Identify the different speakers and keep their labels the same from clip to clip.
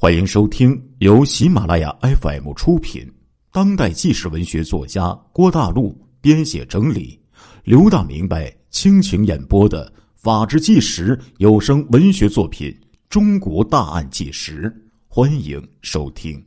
Speaker 1: 欢迎收听由喜马拉雅 FM 出品、当代纪实文学作家郭大陆编写整理、刘大明白倾情演播的《法制纪实》有声文学作品《中国大案纪实》，欢迎收听。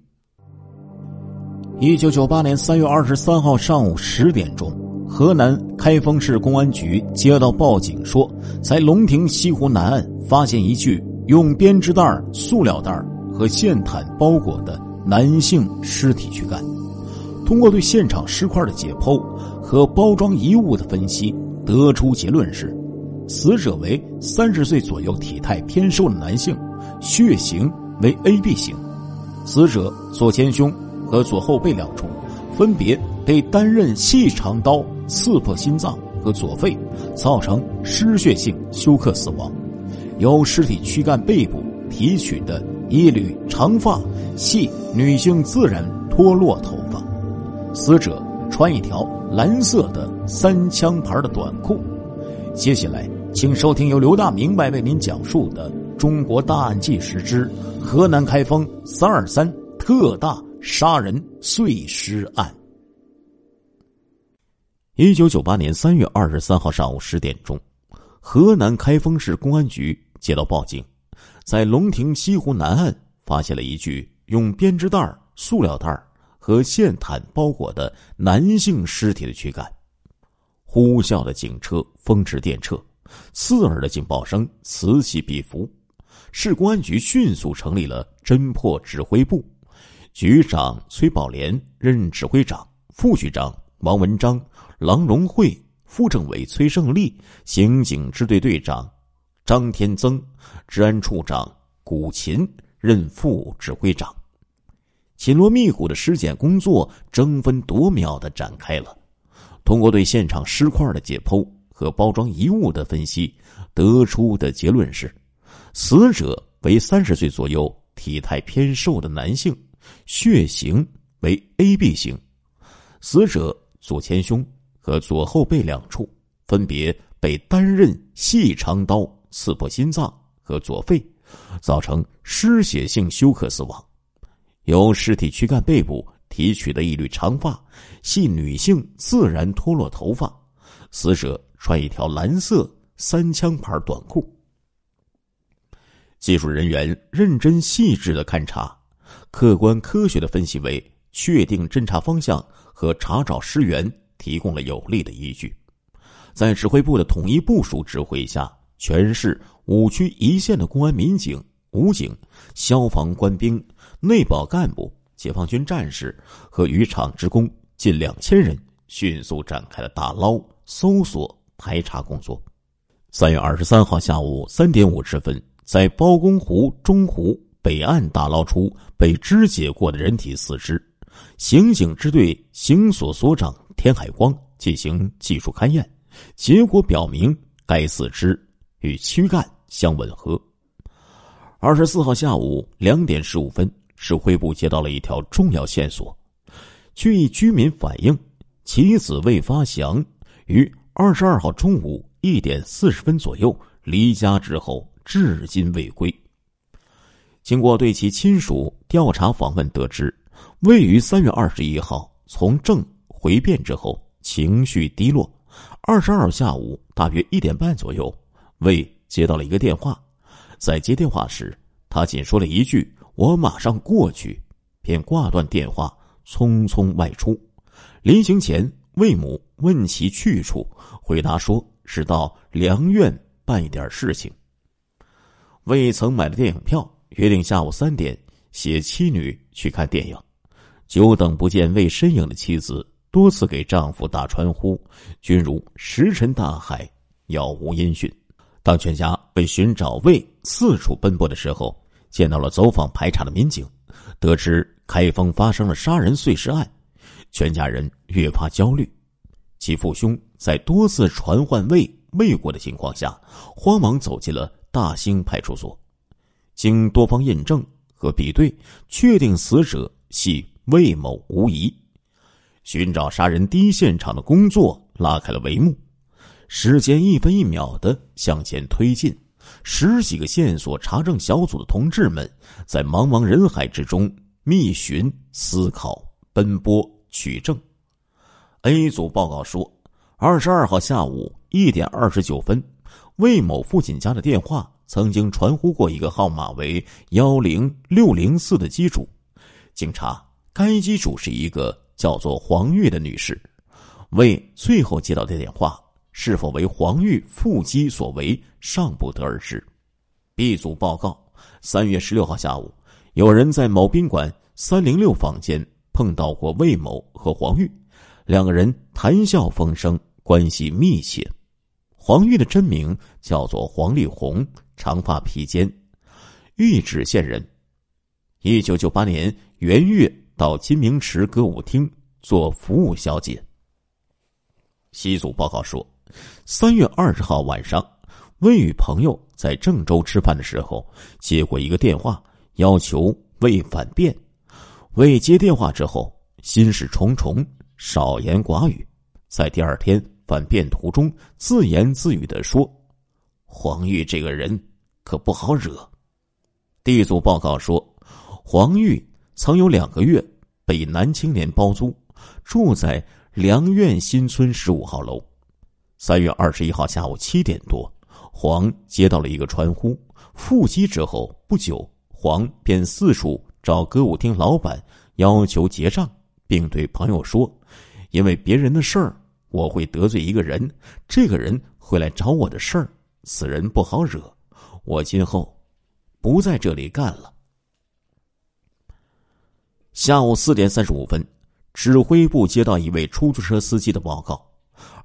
Speaker 2: 一九九八年三月二十三号上午十点钟，河南开封市公安局接到报警，说在龙亭西湖南岸发现一具用编织袋、塑料袋。和线毯包裹的男性尸体躯干，通过对现场尸块的解剖和包装遗物的分析，得出结论是：死者为三十岁左右、体态偏瘦的男性，血型为 AB 型。死者左前胸和左后背两处分别被单刃细长刀刺破心脏和左肺，造成失血性休克死亡。由尸体躯干背部提取的。一缕长发，系女性自然脱落头发。死者穿一条蓝色的三枪牌的短裤。接下来，请收听由刘大明白为您讲述的《中国大案纪实之河南开封三二三特大杀人碎尸案》。
Speaker 1: 一九九八年三月二十三号上午十点钟，河南开封市公安局接到报警。在龙亭西湖南岸发现了一具用编织袋、塑料袋和线毯包裹的男性尸体的躯干。呼啸的警车风驰电掣，刺耳的警报声此起彼伏。市公安局迅速成立了侦破指挥部，局长崔宝莲任指挥长，副局长王文章、郎荣惠、副政委崔胜利、刑警支队队长。张天增，治安处长古琴任副指挥长，紧锣密鼓的尸检工作争分夺秒的展开了。通过对现场尸块的解剖和包装遗物的分析，得出的结论是：死者为三十岁左右、体态偏瘦的男性，血型为 AB 型。死者左前胸和左后背两处分别被单刃细长刀。刺破心脏和左肺，造成失血性休克死亡。由尸体躯干背部提取的一缕长发，系女性自然脱落头发。死者穿一条蓝色三枪牌短裤。技术人员认真细致的勘查，客观科学的分析，为确定侦查方向和查找尸源提供了有力的依据。在指挥部的统一部署指挥下。全市五区一线的公安民警、武警、消防官兵、内保干部、解放军战士和渔场职工近两千人，迅速展开了打捞、搜索、排查工作。三月二十三号下午三点五十分，在包公湖中湖北岸打捞出被肢解过的人体四肢。刑警支队刑所所长田海光进行技术勘验，结果表明该四肢。与躯干相吻合。二十四号下午两点十五分，指挥部接到了一条重要线索：据一居民反映，其子魏发祥于二十二号中午一点四十分左右离家之后，至今未归。经过对其亲属调查访问，得知魏于三月二十一号从郑回汴之后，情绪低落。二十二号下午大约一点半左右。魏接到了一个电话，在接电话时，他仅说了一句“我马上过去”，便挂断电话，匆匆外出。临行前，魏母问其去处，回答说是到良苑办一点事情。魏曾买了电影票，约定下午三点携妻女去看电影。久等不见魏身影的妻子，多次给丈夫打传呼，均如石沉大海，杳无音讯。当全家为寻找魏四处奔波的时候，见到了走访排查的民警，得知开封发生了杀人碎尸案，全家人越发焦虑。其父兄在多次传唤魏未果的情况下，慌忙走进了大兴派出所。经多方验证和比对，确定死者系魏某无疑。寻找杀人第一现场的工作拉开了帷幕。时间一分一秒的向前推进，十几个线索查证小组的同志们在茫茫人海之中觅寻、思考、奔波、取证。A 组报告说，二十二号下午一点二十九分，魏某父亲家的电话曾经传呼过一个号码为幺零六零四的机主。经查，该机主是一个叫做黄玉的女士。魏最后接到的电话。是否为黄玉腹肌所为，尚不得而知。B 组报告：三月十六号下午，有人在某宾馆三零六房间碰到过魏某和黄玉，两个人谈笑风生，关系密切。黄玉的真名叫做黄丽红，长发披肩，玉址县人。一九九八年元月到金明池歌舞厅做服务小姐。西组报告说。三月二十号晚上，魏与朋友在郑州吃饭的时候，接过一个电话，要求魏反变。魏接电话之后，心事重重，少言寡语。在第二天反变途中，自言自语的说：“黄玉这个人可不好惹。”地组报告说，黄玉曾有两个月被男青年包租，住在良苑新村十五号楼。三月二十一号下午七点多，黄接到了一个传呼，复机之后不久，黄便四处找歌舞厅老板要求结账，并对朋友说：“因为别人的事儿，我会得罪一个人，这个人会来找我的事儿，此人不好惹，我今后不在这里干了。”下午四点三十五分，指挥部接到一位出租车司机的报告。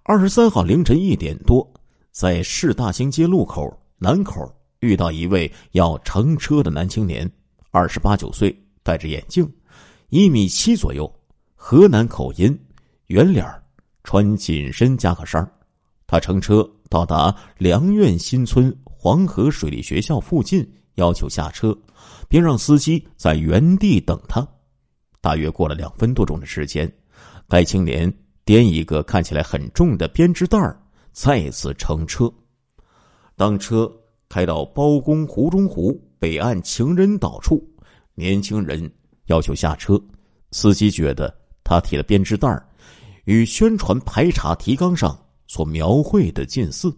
Speaker 1: 二十三号凌晨一点多，在市大兴街路口南口遇到一位要乘车的男青年，二十八九岁，戴着眼镜，一米七左右，河南口音，圆脸穿紧身夹克衫他乘车到达梁苑新村黄河水利学校附近，要求下车，并让司机在原地等他。大约过了两分多钟的时间，该青年。掂一个看起来很重的编织袋儿，再次乘车。当车开到包公湖中湖北岸情人岛处，年轻人要求下车。司机觉得他提的编织袋儿与宣传排查提纲上所描绘的近似。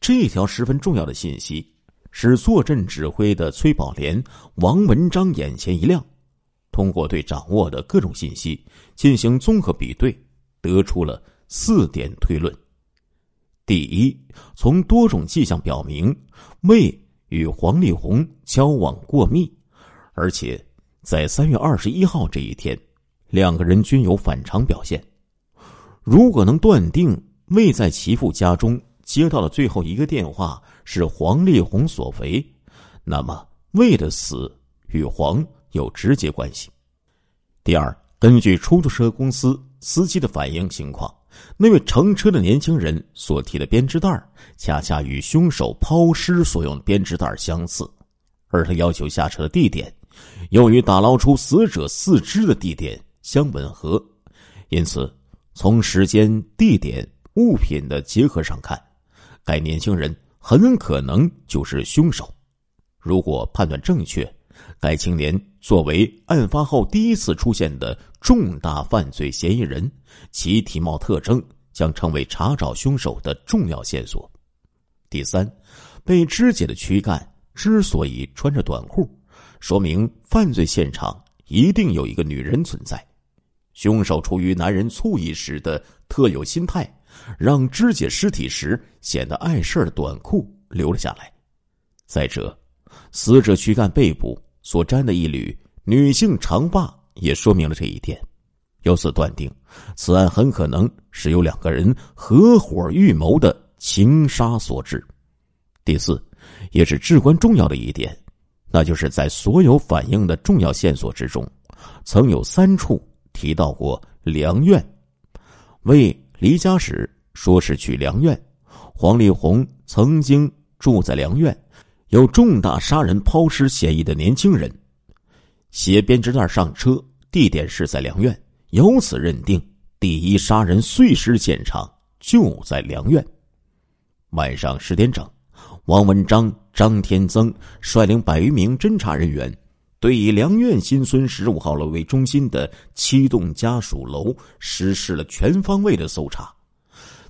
Speaker 1: 这条十分重要的信息使坐镇指挥的崔宝莲、王文章眼前一亮。通过对掌握的各种信息进行综合比对，得出了四点推论：第一，从多种迹象表明，魏与黄丽红交往过密，而且在三月二十一号这一天，两个人均有反常表现。如果能断定魏在其父家中接到的最后一个电话是黄丽红所为，那么魏的死与黄。有直接关系。第二，根据出租车公司司机的反映情况，那位乘车的年轻人所提的编织袋恰恰与凶手抛尸所用编织袋相似，而他要求下车的地点又与打捞出死者四肢的地点相吻合，因此，从时间、地点、物品的结合上看，该年轻人很可能就是凶手。如果判断正确。该青年作为案发后第一次出现的重大犯罪嫌疑人，其体貌特征将成为查找凶手的重要线索。第三，被肢解的躯干之所以穿着短裤，说明犯罪现场一定有一个女人存在。凶手出于男人醋意时的特有心态，让肢解尸体时显得碍事的短裤留了下来。再者，死者躯干背部。所沾的一缕女性长发也说明了这一点，由此断定，此案很可能是由两个人合伙预谋的情杀所致。第四，也是至关重要的一点，那就是在所有反映的重要线索之中，曾有三处提到过梁苑。为离家时说是去梁苑，黄丽红曾经住在梁苑。有重大杀人抛尸嫌疑的年轻人，携编织袋上车，地点是在良苑，由此认定第一杀人碎尸现场就在良苑。晚上十点整，王文章、张天增率领百余名侦查人员，对以良苑新村十五号楼为中心的七栋家属楼实施了全方位的搜查。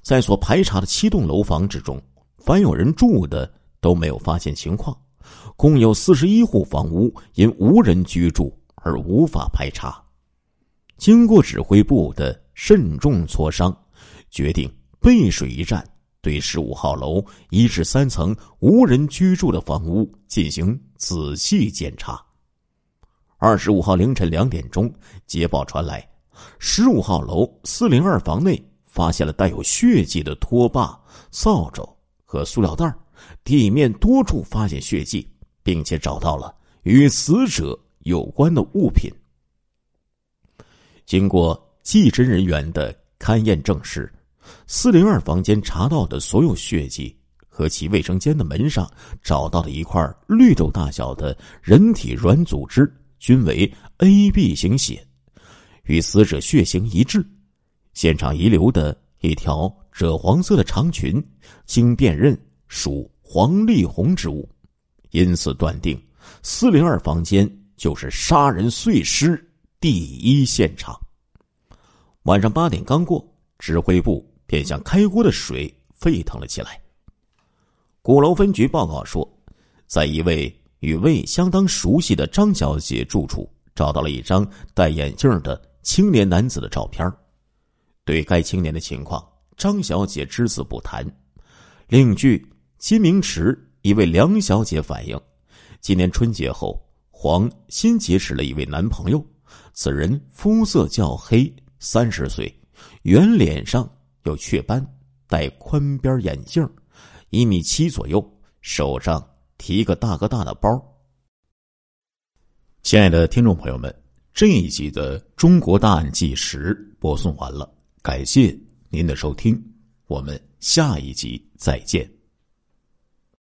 Speaker 1: 在所排查的七栋楼房之中，凡有人住的都没有发现情况，共有四十一户房屋因无人居住而无法排查。经过指挥部的慎重磋商，决定背水一战，对十五号楼一至三层无人居住的房屋进行仔细检查。二十五号凌晨两点钟，捷报传来，十五号楼四零二房内。发现了带有血迹的拖把、扫帚和塑料袋地面多处发现血迹，并且找到了与死者有关的物品。经过技侦人员的勘验证实，四零二房间查到的所有血迹和其卫生间的门上找到的一块绿豆大小的人体软组织均为 AB 型血，与死者血型一致。现场遗留的一条赭黄色的长裙，经辨认属黄丽红之物，因此断定四零二房间就是杀人碎尸第一现场。晚上八点刚过，指挥部便像开锅的水沸腾了起来。鼓楼分局报告说，在一位与魏相当熟悉的张小姐住处，找到了一张戴眼镜的青年男子的照片对该青年的情况，张小姐只字不谈。另据金明池一位梁小姐反映，今年春节后，黄新结识了一位男朋友。此人肤色较黑，三十岁，圆脸上有雀斑，戴宽边眼镜，一米七左右，手上提个大哥大的包。
Speaker 2: 亲爱的听众朋友们，这一集的《中国大案纪实》播送完了。感谢您的收听，我们下一集再见。